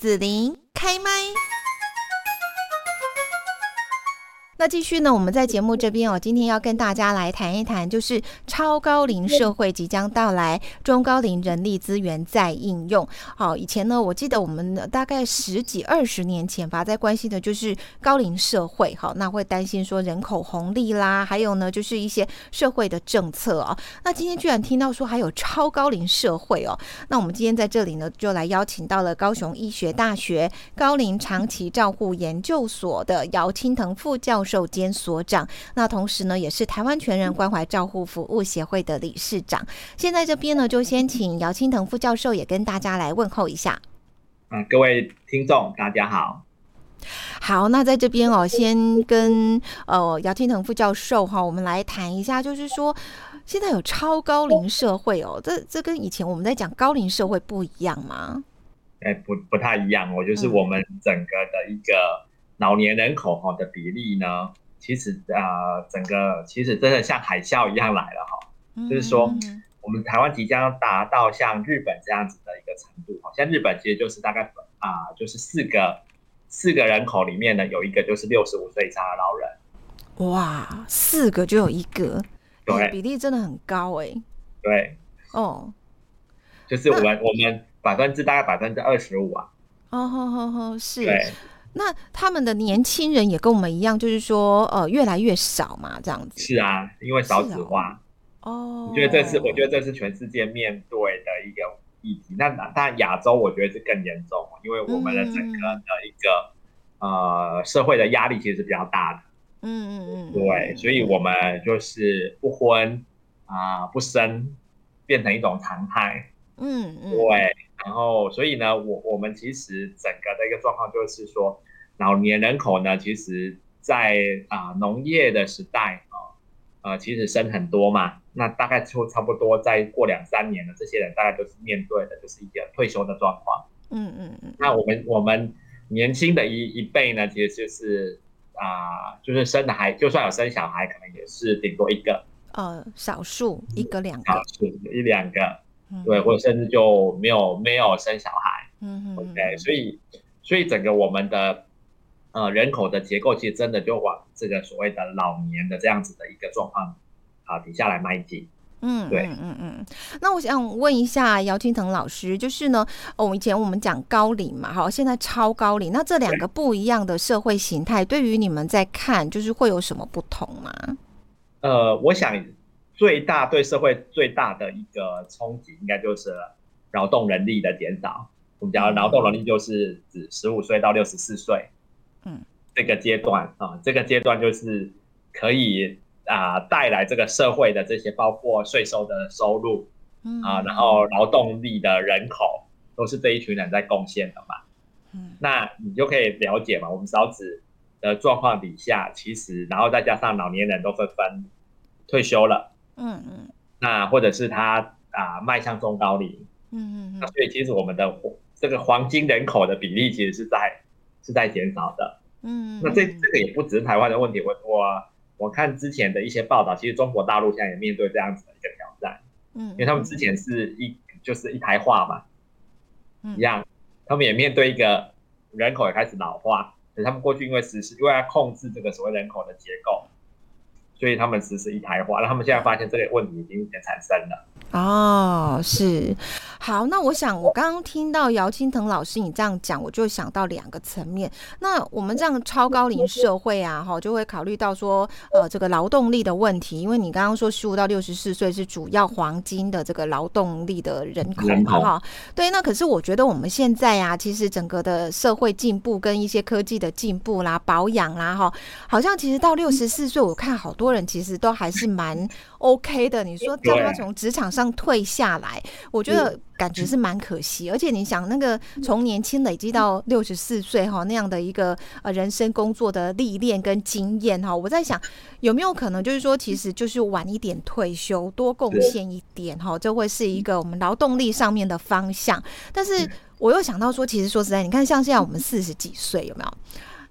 子琳开麦。那继续呢？我们在节目这边哦，今天要跟大家来谈一谈，就是超高龄社会即将到来，中高龄人力资源在应用。好，以前呢，我记得我们大概十几二十年前吧，在关心的就是高龄社会。好，那会担心说人口红利啦，还有呢，就是一些社会的政策哦。那今天居然听到说还有超高龄社会哦。那我们今天在这里呢，就来邀请到了高雄医学大学高龄长期照护研究所的姚青腾副教授。授兼所长，那同时呢，也是台湾全人关怀照护服务协会的理事长。现在这边呢，就先请姚青腾副教授也跟大家来问候一下。嗯，各位听众，大家好。好，那在这边哦，先跟呃姚青腾副教授哈，我们来谈一下，就是说现在有超高龄社会哦，这这跟以前我们在讲高龄社会不一样吗？哎，不不太一样哦，就是我们整个的一个。老年人口哈的比例呢，其实啊，整个其实真的像海啸一样来了哈，就是说我们台湾即将达到像日本这样子的一个程度好，像日本其实就是大概啊，就是四个四个人口里面呢有一个就是六十五岁以上的老人，哇，四个就有一个，对，比例真的很高哎，对，哦，就是我们我们百分之大概百分之二十五啊，哦吼吼吼，是。那他们的年轻人也跟我们一样，就是说，呃，越来越少嘛，这样子。是啊，因为少子化。哦。我觉得这是，我觉得这是全世界面对的一个议题。那当然，亚洲我觉得是更严重，因为我们的整个的一个呃社会的压力其实是比较大的。嗯嗯嗯。对，所以我们就是不婚啊不生，变成一种常态。嗯嗯。对。然后，所以呢，我我们其实整个的一个状况就是说，老年人口呢，其实，在啊农业的时代啊，呃，其实生很多嘛，那大概就差不多再过两三年了，这些人大概都是面对的就是一个退休的状况。嗯嗯嗯。那我们我们年轻的一一辈呢，其实就是啊，就是生的孩，就算有生小孩，可能也是顶多一个。呃，少数一个两个。少数一两个。对，或者甚至就没有没有生小孩，嗯嗯，OK，所以所以整个我们的呃人口的结构其实真的就往这个所谓的老年的这样子的一个状况啊底下来迈进，嗯，对，嗯嗯嗯。那我想问一下姚青腾老师，就是呢，我们以前我们讲高龄嘛，好，现在超高龄，那这两个不一样的社会形态，对于你们在看，就是会有什么不同吗？呃，我想。最大对社会最大的一个冲击，应该就是劳动能力的减少。我们讲劳动能力就是指十五岁到六十四岁，嗯，这个阶段啊，这个阶段就是可以啊带来这个社会的这些包括税收的收入，嗯啊，然后劳动力的人口都是这一群人在贡献的嘛，嗯，那你就可以了解嘛，我们少子的状况底下，其实然后再加上老年人都纷纷退休了。嗯嗯，那或者是他啊迈向中高龄，嗯嗯嗯，所以其实我们的这个黄金人口的比例其实是在是在减少的，嗯，那这这个也不只是台湾的问题，我我我看之前的一些报道，其实中国大陆现在也面对这样子的一个挑战，嗯，因为他们之前是一就是一台化嘛，一样，他们也面对一个人口也开始老化，所以他们过去因为实施，因为要控制这个所谓人口的结构。所以他们实施一台化，那他们现在发现这个问题已经产生了。哦，是好，那我想我刚刚听到姚青腾老师你这样讲，我就想到两个层面。那我们这样超高龄社会啊，哈，就会考虑到说，呃，这个劳动力的问题，因为你刚刚说十五到六十四岁是主要黄金的这个劳动力的人口嘛，哈，对。那可是我觉得我们现在啊，其实整个的社会进步跟一些科技的进步啦、保养啦，哈，好像其实到六十四岁，我看好多人其实都还是蛮 OK 的。你说叫他从职场上。退下来，我觉得感觉是蛮可惜。而且你想，那个从年轻累积到六十四岁哈那样的一个呃人生工作的历练跟经验哈，我在想有没有可能就是说，其实就是晚一点退休，多贡献一点哈，这会是一个我们劳动力上面的方向。但是我又想到说，其实说实在，你看像现在我们四十几岁有没有？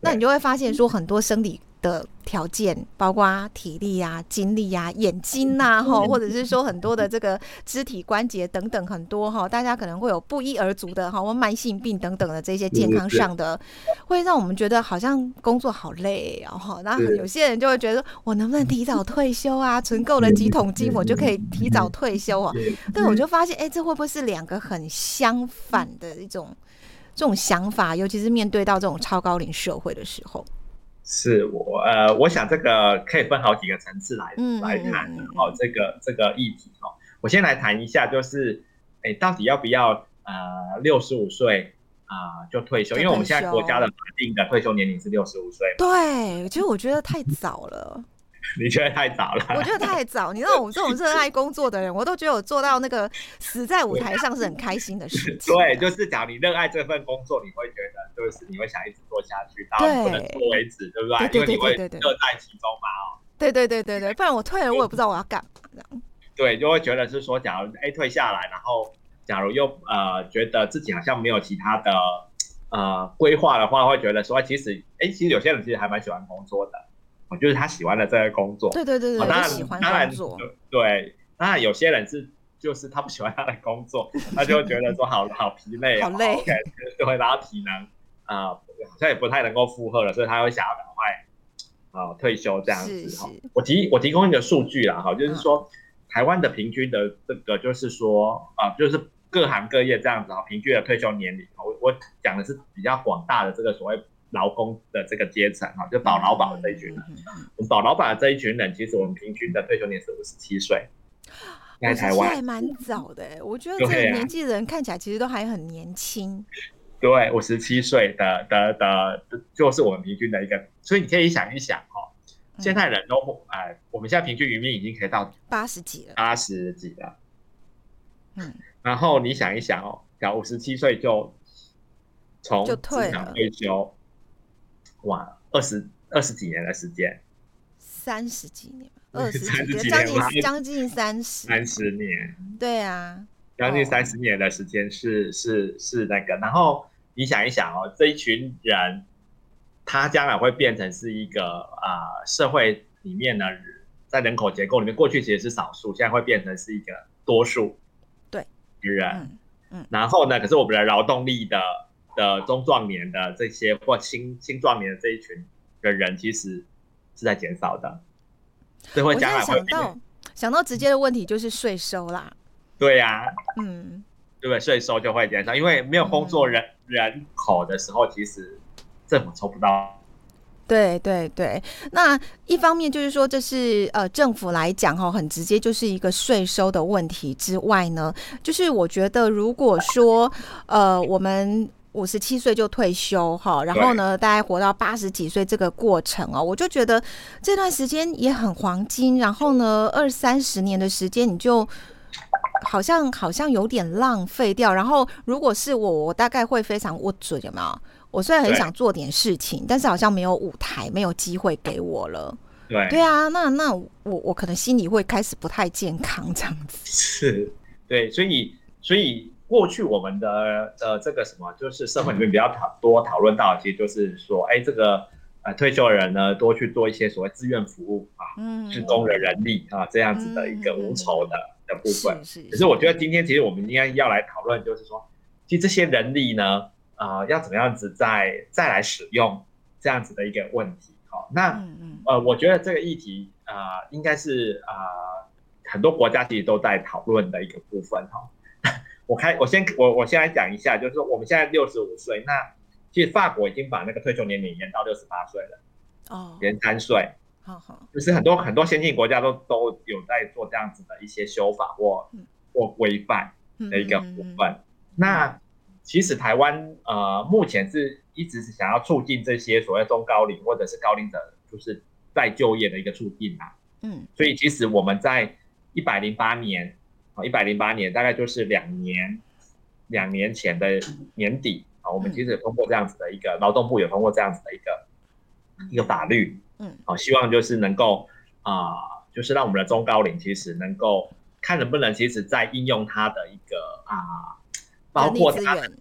那你就会发现说，很多生理的条件，包括体力啊、精力啊、眼睛呐，哈，或者是说很多的这个肢体关节等等很多哈，大家可能会有不一而足的哈，或慢性病等等的这些健康上的，会让我们觉得好像工作好累哦，哈。那有些人就会觉得，我能不能提早退休啊？存够了几桶金，我就可以提早退休啊？对，我就发现，哎，这会不会是两个很相反的一种这种想法？尤其是面对到这种超高龄社会的时候。是我呃，我想这个可以分好几个层次来来谈哦，这个这个议题哦，我先来谈一下，就是哎，到底要不要呃六十五岁啊就退休？因为我们现在国家的法定的退休年龄是六十五岁。对，其实我觉得太早了。你觉得太早了？我觉得太早。你知道我们这种热爱工作的人，我都觉得我做到那个死在舞台上是很开心的事情。对，就是假如你热爱这份工作，你会觉得就是你会想一直做下去，到不能做为止，对不对？因为你会乐在其中嘛，哦。对对对对对，不然我退了，我也不知道我要干嘛这样。对，就会觉得是说，假如哎退下来，然后假如又呃觉得自己好像没有其他的呃规划的话，会觉得说，其实哎，其实有些人其实还蛮喜欢工作的。我就是他喜欢的这个工作，对对对对，当然喜欢当然对，当然有些人是就是他不喜欢他的工作，他就觉得说好好疲累，好累，就会然后体能啊好像也不太能够负荷了，所以他会想要赶快啊退休这样子哈。我提我提供一个数据啦哈，就是说台湾的平均的这个就是说啊，就是各行各业这样子啊，平均的退休年龄，我我讲的是比较广大的这个所谓。劳工的这个阶层哈，就保劳保的这一群人，我们保劳保的这一群人，其实我们平均的退休年是五十七岁。在台湾还蛮早的，我觉得这个年纪的人看起来其实都还很年轻。对，五十七岁的的的，就是我们平均的一个，所以你可以想一想哈，现在人都哎，我们现在平均余命已经可以到八十几了，八十几了。嗯，然后你想一想哦，假五十七岁就从职场退休。哇，二十二十几年的时间，三十几年，二十几年，将近将近三十，三十年，对啊，将近三十年的时间是是是那个，然后你想一想哦，这一群人，他将来会变成是一个啊社会里面呢，在人口结构里面，过去其实是少数，现在会变成是一个多数，对，人，嗯，然后呢，可是我们的劳动力的。的中壮年的这些或青青壮年的这一群的人，其实是在减少的。所以会将来会想到想到直接的问题就是税收啦。对呀，嗯，对不对？税收就会减少，因为没有工作人人口的时候，其实政府抽不到。对对对，那一方面就是说，这是呃政府来讲哈，很直接就是一个税收的问题之外呢，就是我觉得如果说呃我们。五十七岁就退休哈，然后呢，大概活到八十几岁这个过程哦，我就觉得这段时间也很黄金。然后呢，二三十年的时间，你就好像好像有点浪费掉。然后，如果是我，我大概会非常我准，有没有？我虽然很想做点事情，但是好像没有舞台，没有机会给我了。对对啊，那那我我可能心里会开始不太健康这样子。是，对，所以所以。过去我们的呃这个什么，就是社会里面比较讨多讨论到，其实就是说，哎，这个呃退休的人呢，多去做一些所谓志愿服务啊，嗯，去供了人力啊，这样子的一个无酬的的部分。是是。可是我觉得今天其实我们应该要来讨论，就是说，其实这些人力呢，啊，要怎么样子再再来使用这样子的一个问题。好，那呃，我觉得这个议题啊，应该是啊，很多国家其实都在讨论的一个部分哈。我开，我先我我先来讲一下，就是说我们现在六十五岁，那其实法国已经把那个退休年龄延到六十八岁了，哦，延三岁，好好，就是很多很多先进国家都都有在做这样子的一些修法或或规范的一个部分。那其实台湾呃目前是一直是想要促进这些所谓中高龄或者是高龄者，就是再就业的一个促进啊，嗯，所以其实我们在一百零八年。一百零八年，大概就是两年，两年前的年底啊，我们其实通过这样子的一个劳动部也通过这样子的一个一个法律，嗯，好，希望就是能够啊，就是让我们的中高龄其实能够看能不能，其实在应用它的一个啊，包括它的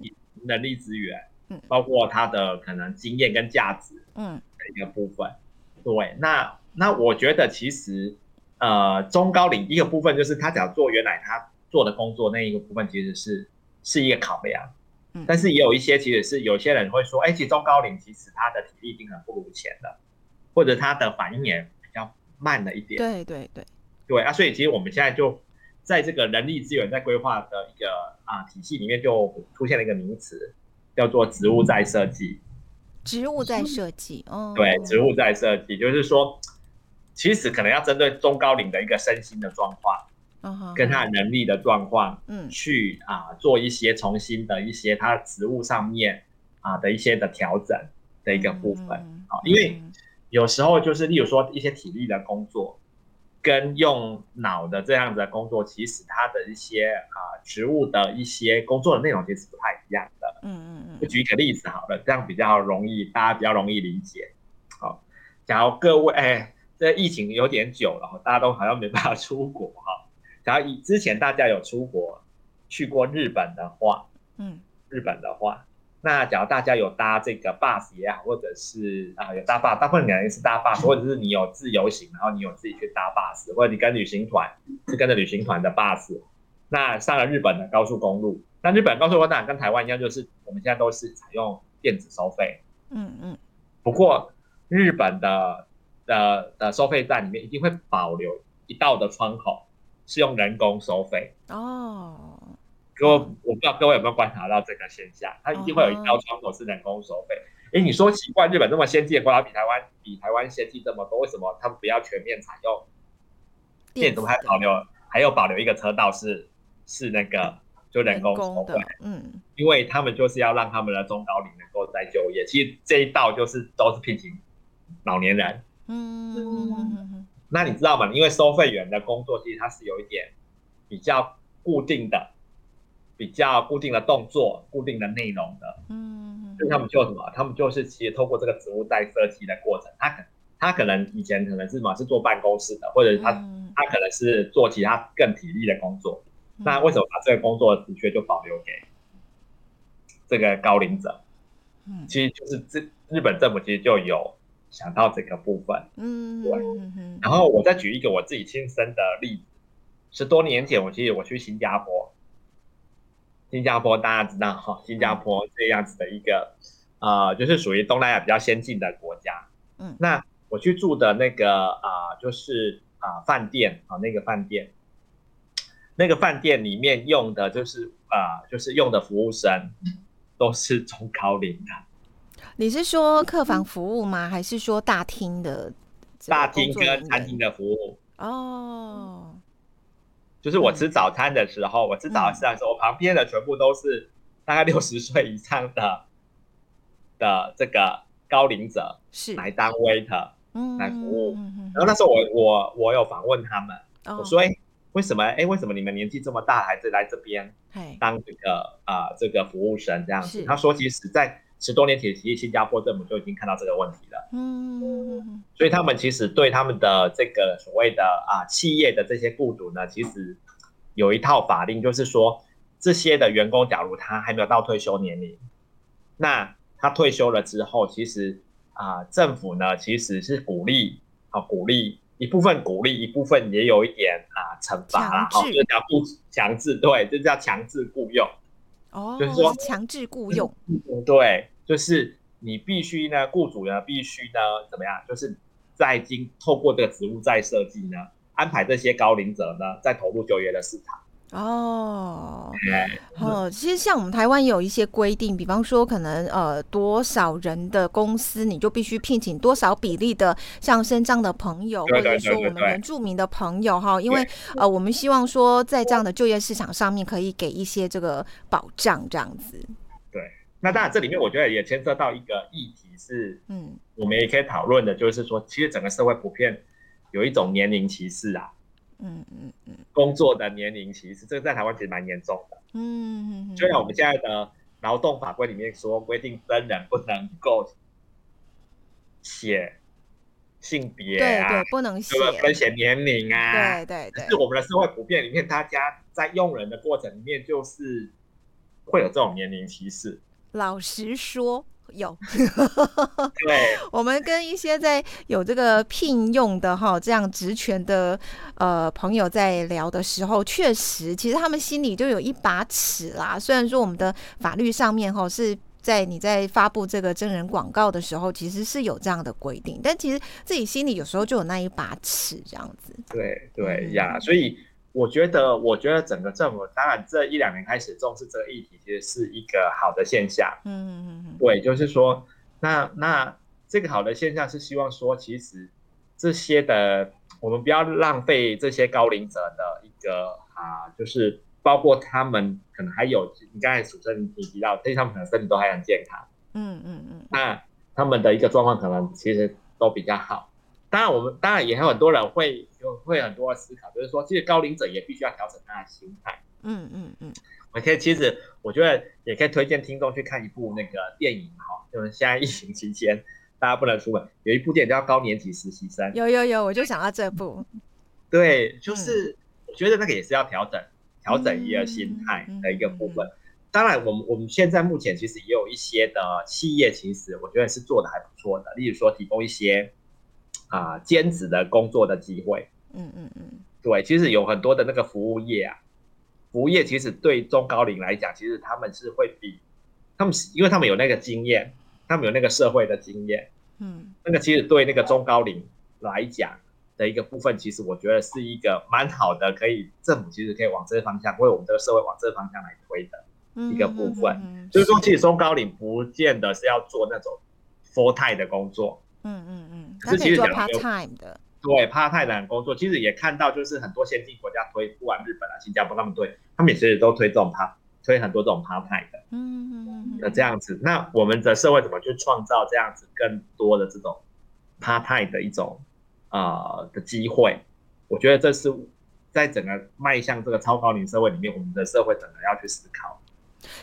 能力资源，嗯，包括它的可能经验跟价值，嗯，的一个部分，对，那那我觉得其实呃中高龄一个部分就是他只要做原来他做的工作那一个部分其实是是一个考量，嗯但是也有一些其实是有些人会说，哎，其实中高龄其实他的体力已经很不如前了，或者他的反应也比较慢了一点。对对对，对啊，所以其实我们现在就在这个人力资源在规划的一个啊体系里面，就出现了一个名词，叫做植物再设计。植物在设计，哦，对，植物再设计，就是说，其实可能要针对中高龄的一个身心的状况，跟他的能力的状况，嗯去啊做一些重新的一些他职务上面啊的一些的调整的一个部分。嗯好，因为嗯有时候就是例如说一些体力的工作，跟用脑的这样子的工作，其实他的一些啊职务的一些工作的内容其实不太一样的。嗯嗯我举一个例子好了，这样比较容易，大家比较容易理解。好，假如各位哎，这疫情有点久了，大家都好像没办法出国哈。然后以之前大家有出国去过日本的话，嗯。日本的话，那假如大家有搭这个 bus 也好，或者是啊、有搭 bus，大部分人是搭 bus，或者是你有自由行，然后你有自己去搭 bus，或者你跟旅行团是跟着旅行团的 bus，那上了日本的高速公路，那日本高速公路当然跟台湾一样，就是我们现在都是采用电子收费，嗯嗯。不过日本的的的收费站里面一定会保留一道的窗口是用人工收费。哦，各位，我不知道各位有没有观察到这个现象，它一定会有一条窗口是人工收费。诶，你说奇怪，日本这么先进的国家，比台湾比台湾先进这么多，为什么他们不要全面采用电子？子的还保留还有保留一个车道是是那个就人人工收费，，嗯因为他们就是要让他们的中高龄能够再就业。其实这一道就是都是聘请老年人。嗯那你知道吗？因为收费员的工作其实它是有一点比较固定的、比较固定的动作、固定的内容的。嗯所以他们就什么？他们就是其实透过这个职务再设计的过程，他可他可能以前可能是什么是坐办公室的，或者是他、嗯他可能是做其他更体力的工作。那为什么把这个工作的职缺就保留给这个高龄者？嗯其实就是这日本政府其实就有想到这个部分。嗯对。然后我再举一个我自己亲身的例子，十多年前我其实我去新加坡，新加坡大家知道哈，新加坡这样子的一个呃，就是属于东南亚比较先进的国家。嗯。那我去住的那个啊、就是啊、饭店啊、那个饭店，那个饭店里面用的就是啊、就是用的服务生都是中高龄的，你是说客房服务吗？还是说大厅的大厅跟餐厅的服务。哦，就是我吃早餐的时候，我吃早餐的时候，我旁边的全部都是大概六十岁以上的的这个高龄者是来当 waiter。嗯来服务然后那时候我我我有访问他们，哦我说：“哎，为什么？哎，为什么你们年纪这么大还是来这边嘿当这个啊、这个服务生这样子是？”他说：“其实，在十多年前，其实新加坡政府就已经看到这个问题了。”嗯所以他们其实对他们的这个所谓的啊企业的这些雇主呢，其实有一套法令，就是说这些的员工，假如他还没有到退休年龄，那他退休了之后，其实啊政府呢其实是鼓励啊鼓励一部分鼓励，一部分也有一点啊惩罚啦，强制哦，就叫不强制，对，这叫强制雇佣。哦，就是说强制雇佣，嗯，对，就是你必须呢，雇主呢必须呢怎么样？就是在经透过这个职务再设计呢，安排这些高龄者呢再投入就业的市场。哦。哎，哦，其实像我们台湾也有一些规定，比方说可能呃多少人的公司你就必须聘请多少比例的像身障的朋友，或者说我们原住民的朋友哈，因为呃我们希望说在这样的就业市场上面可以给一些这个保障，这样子。对。那当然这里面我觉得也牵涉到一个议题是，嗯。我们也可以讨论的，就是说，其实整个社会普遍有一种年龄歧视啊，嗯嗯嗯工作的年龄歧视，这个在台湾其实蛮严重的。嗯嗯，嗯，就像我们现在的劳动法规里面说规定真人不能够写性别啊，对对不能写，不对？分写年龄啊，对对对是我们的社会普遍里面，大家在用人的过程里面，就是会有这种年龄歧视。老实说，有，对，我们跟一些在有这个聘用的哈这样职权的呃朋友在聊的时候，确实，其实他们心里就有一把尺啦。虽然说我们的法律上面哈是在你在发布这个真人广告的时候，其实是有这样的规定，但其实自己心里有时候就有那一把尺这样子。对对呀，所以。我觉得，我觉得整个政府，当然这一两年开始重视这个议题，其实是一个好的现象。嗯嗯嗯对，就是说，那那这个好的现象是希望说，其实这些的，我们不要浪费这些高龄者的一个啊，就是包括他们可能还有，你刚才主持人你提到，对他们可能身体都还很健康。嗯嗯嗯。那他们的一个状况可能其实都比较好。当然，我们当然也有很多人会有会很多的思考，就是说，其实高龄者也必须要调整他的心态。嗯嗯嗯。我可以，其实我觉得也可以推荐听众去看一部那个电影哈，就是现在疫情期间大家不能出门，有一部电影叫《高年级实习生》。有有有，我就想到这部。对，就是我觉得那个也是要调整调整一个心态的一个部分。当然，我们我们现在目前其实也有一些的企业，其实我觉得是做的还不错的，例如说提供一些。啊，兼职的工作的机会，嗯嗯嗯，对，其实有很多的那个服务业啊，服务业其实对中高龄来讲，其实他们是会比他们，因为他们有那个经验，他们有那个社会的经验，嗯，那个其实对那个中高龄来讲的一个部分，其实我觉得是一个蛮好的，可以政府其实可以往这个方向，为我们这个社会往这个方向来推的一个部分，就是说，其实中高龄不见得是要做那种 full time 的工作。嗯嗯嗯，可是其实做 part time 的，对 part time 的工作，其实也看到就是很多先进国家推，不管日本啊、新加坡他们推，他们也其实都推这种 part，推很多这种 part time 的，嗯嗯嗯的这样子。那我们的社会怎么去创造这样子更多的这种 part time 的一种啊的机会？我觉得这是在整个迈向这个超高龄社会里面，我们的社会整个要去思考。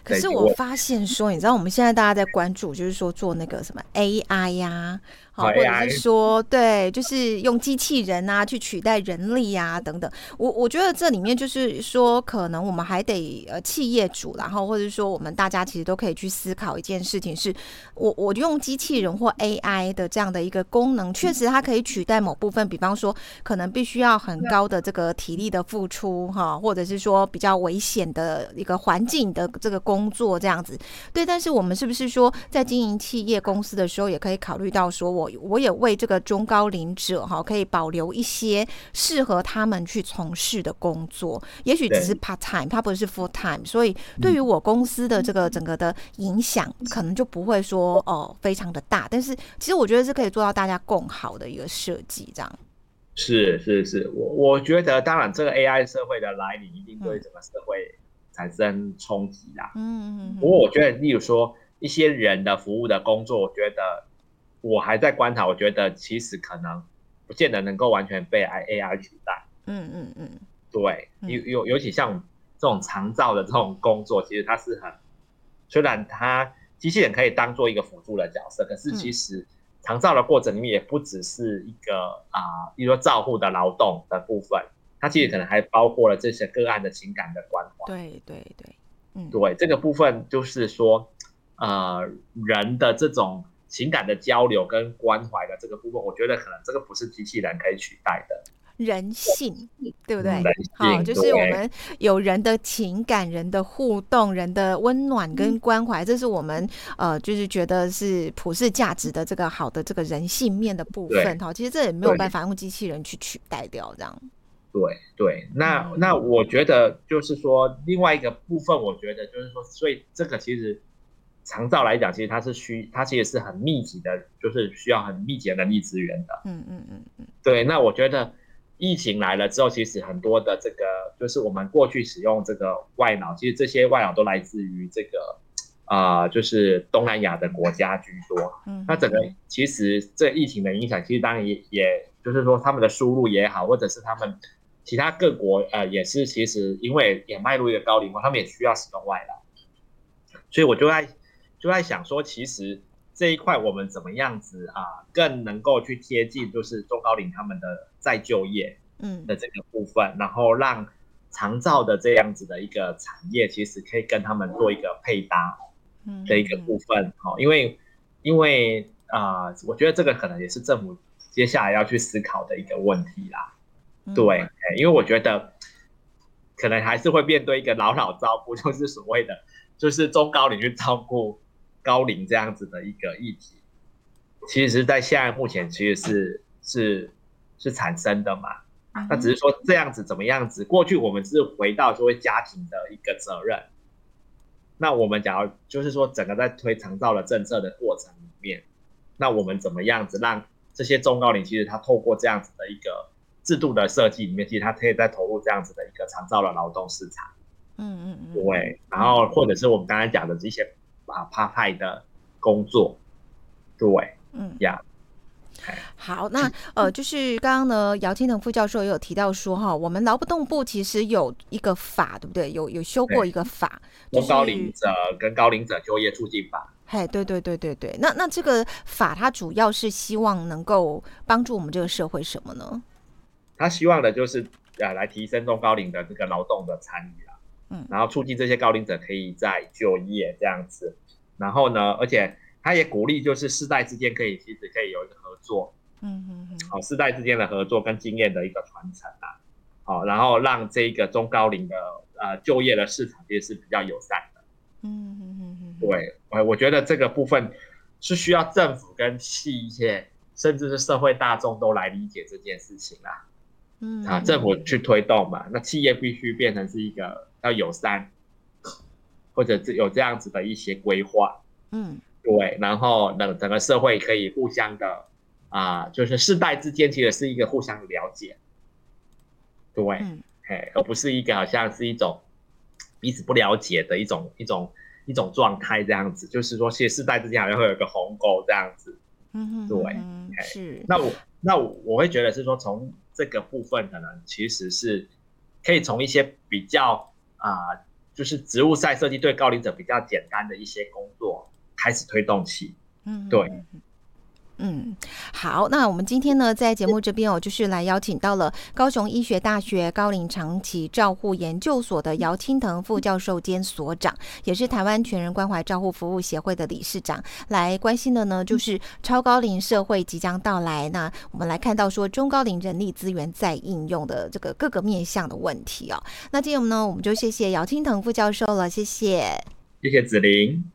可是我发现说，你知道我们现在大家在关注，就是说做那个什么 AI 呀。好，或者是说，对，就是用机器人啊去取代人力啊，等等。我我觉得这里面就是说，可能我们还得呃，企业主，然后或者说我们大家其实都可以去思考一件事情：是我我用机器人或 AI 的这样的一个功能，确实它可以取代某部分，比方说可能必须要很高的这个体力的付出哈，或者是说比较危险的一个环境的这个工作这样子。对，但是我们是不是说在经营企业公司的时候，也可以考虑到说我。我也为这个中高龄者哈，可以保留一些适合他们去从事的工作，也许只是 part time，它不是 full time，所以对于我公司的这个整个的影响，可能就不会说哦非常的大。但是其实我觉得是可以做到大家共好的一个设计，这样。是是是，我我觉得当然这个 AI 社会的来临，一定对整个社会产生冲击啦。嗯嗯。不过我觉得，例如说一些人的服务的工作，我觉得。我还在观察，我觉得其实可能不见得能够完全被 I A I 取代。嗯嗯嗯，对，尤尤尤其像这种长照的这种工作，其实它是很，虽然它机器人可以当做一个辅助的角色，可是其实长照的过程里面也不只是一个啊，比如说照护的劳动的部分，它其实可能还包括了这些个案的情感的关怀。对对对，嗯，对，这个部分就是说，呃，人的这种。情感的交流跟关怀的这个部分，我觉得可能这个不是机器人可以取代的。人性，对不对？好，就是我们有人的情感、人的互动、人的温暖跟关怀，这是我们呃，就是觉得是普世价值的这个好的这个人性面的部分。哈，其实这也没有办法用机器人去取代掉，这样。对对，那那我觉得就是说另外一个部分，我觉得就是说，所以这个其实。长照来讲，其实它是需，它其实是很密集的，就是需要很密集的人力资源的。嗯嗯嗯嗯。对，那我觉得疫情来了之后，其实很多的这个，就是我们过去使用这个外脑，其实这些外脑都来自于这个啊，就是东南亚的国家居多。嗯。那整个其实这疫情的影响，其实当然也也就是说，他们的输入也好，或者是他们其他各国呃，也是其实因为也迈入一个高龄化，他们也需要使用外脑，所以我就在。就在想说，其实这一块我们怎么样子啊，更能够去贴近，就是中高龄他们的再就业，嗯的这个部分，然后让长照的这样子的一个产业，其实可以跟他们做一个配搭，嗯的一个部分。好，因为因为啊、呃我觉得这个可能也是政府接下来要去思考的一个问题啦。嗯对，哎因为我觉得可能还是会面对一个老老照顾，就是所谓的就是中高龄去照顾高龄这样子的一个议题。其实，在现在目前其实是是是产生的嘛，嗯那只是说这样子怎么样子？过去我们是回到作为家庭的一个责任，那我们假如就是说整个在推长照的政策的过程里面，那我们怎么样子让这些中高龄其实他透过这样子的一个制度的设计里面，其实他可以再投入这样子的一个长照的劳动市场，嗯嗯嗯，对，然后或者是我们刚才讲的这些啊趴派的工作，对嗯。呀，好，那呃，就是刚刚呢，姚青腾副教授也有提到说哈，我们劳动部其实有一个法，对不对？有有修过一个法，就是中高龄者跟高龄者就业促进法。嘿，对对对对对。那那这个法它主要是希望能够帮助我们这个社会什么呢？他希望的就是呃来提升中高龄的这个劳动的参与啊，嗯。然后促进这些高龄者可以在就业这样子，然后呢，而且他也鼓励就是世代之间可以其实可以有一个合作，嗯嗯嗯。好、世代之间的合作跟经验的一个传承啊，好、然后让这个中高龄的呃就业的市场其实是比较友善的，嗯嗯嗯嗯，对，我我觉得这个部分是需要政府跟企业甚至是社会大众都来理解这件事情啦。嗯啊，政府去推动嘛，那企业必须变成是一个要友善，或者是有这样子的一些规划，嗯。对，然后等整个社会可以互相的啊、就是世代之间其实是一个互相了解，对，嗯哎，而不是一个好像是一种彼此不了解的一种一种一种状态这样子，就是说，其实世代之间好像会有一个鸿沟这样子，嗯，对是。那我那我我会觉得是说，从这个部分可能其实是可以从一些比较啊、就是植物赛设计对高龄者比较简单的一些工作开始推动起。嗯，对嗯。好，那我们今天呢，在节目这边哦，就是来邀请到了高雄医学大学高龄长期照护研究所的姚青藤副教授兼所长，也是台湾全人关怀照护服务协会的理事长，来关心的呢，就是超高龄社会即将到来。那我们来看到说中高龄人力资源在应用的这个各个面向的问题哦。那今天我们呢，我们就谢谢姚青藤副教授了，谢谢。谢谢子玲。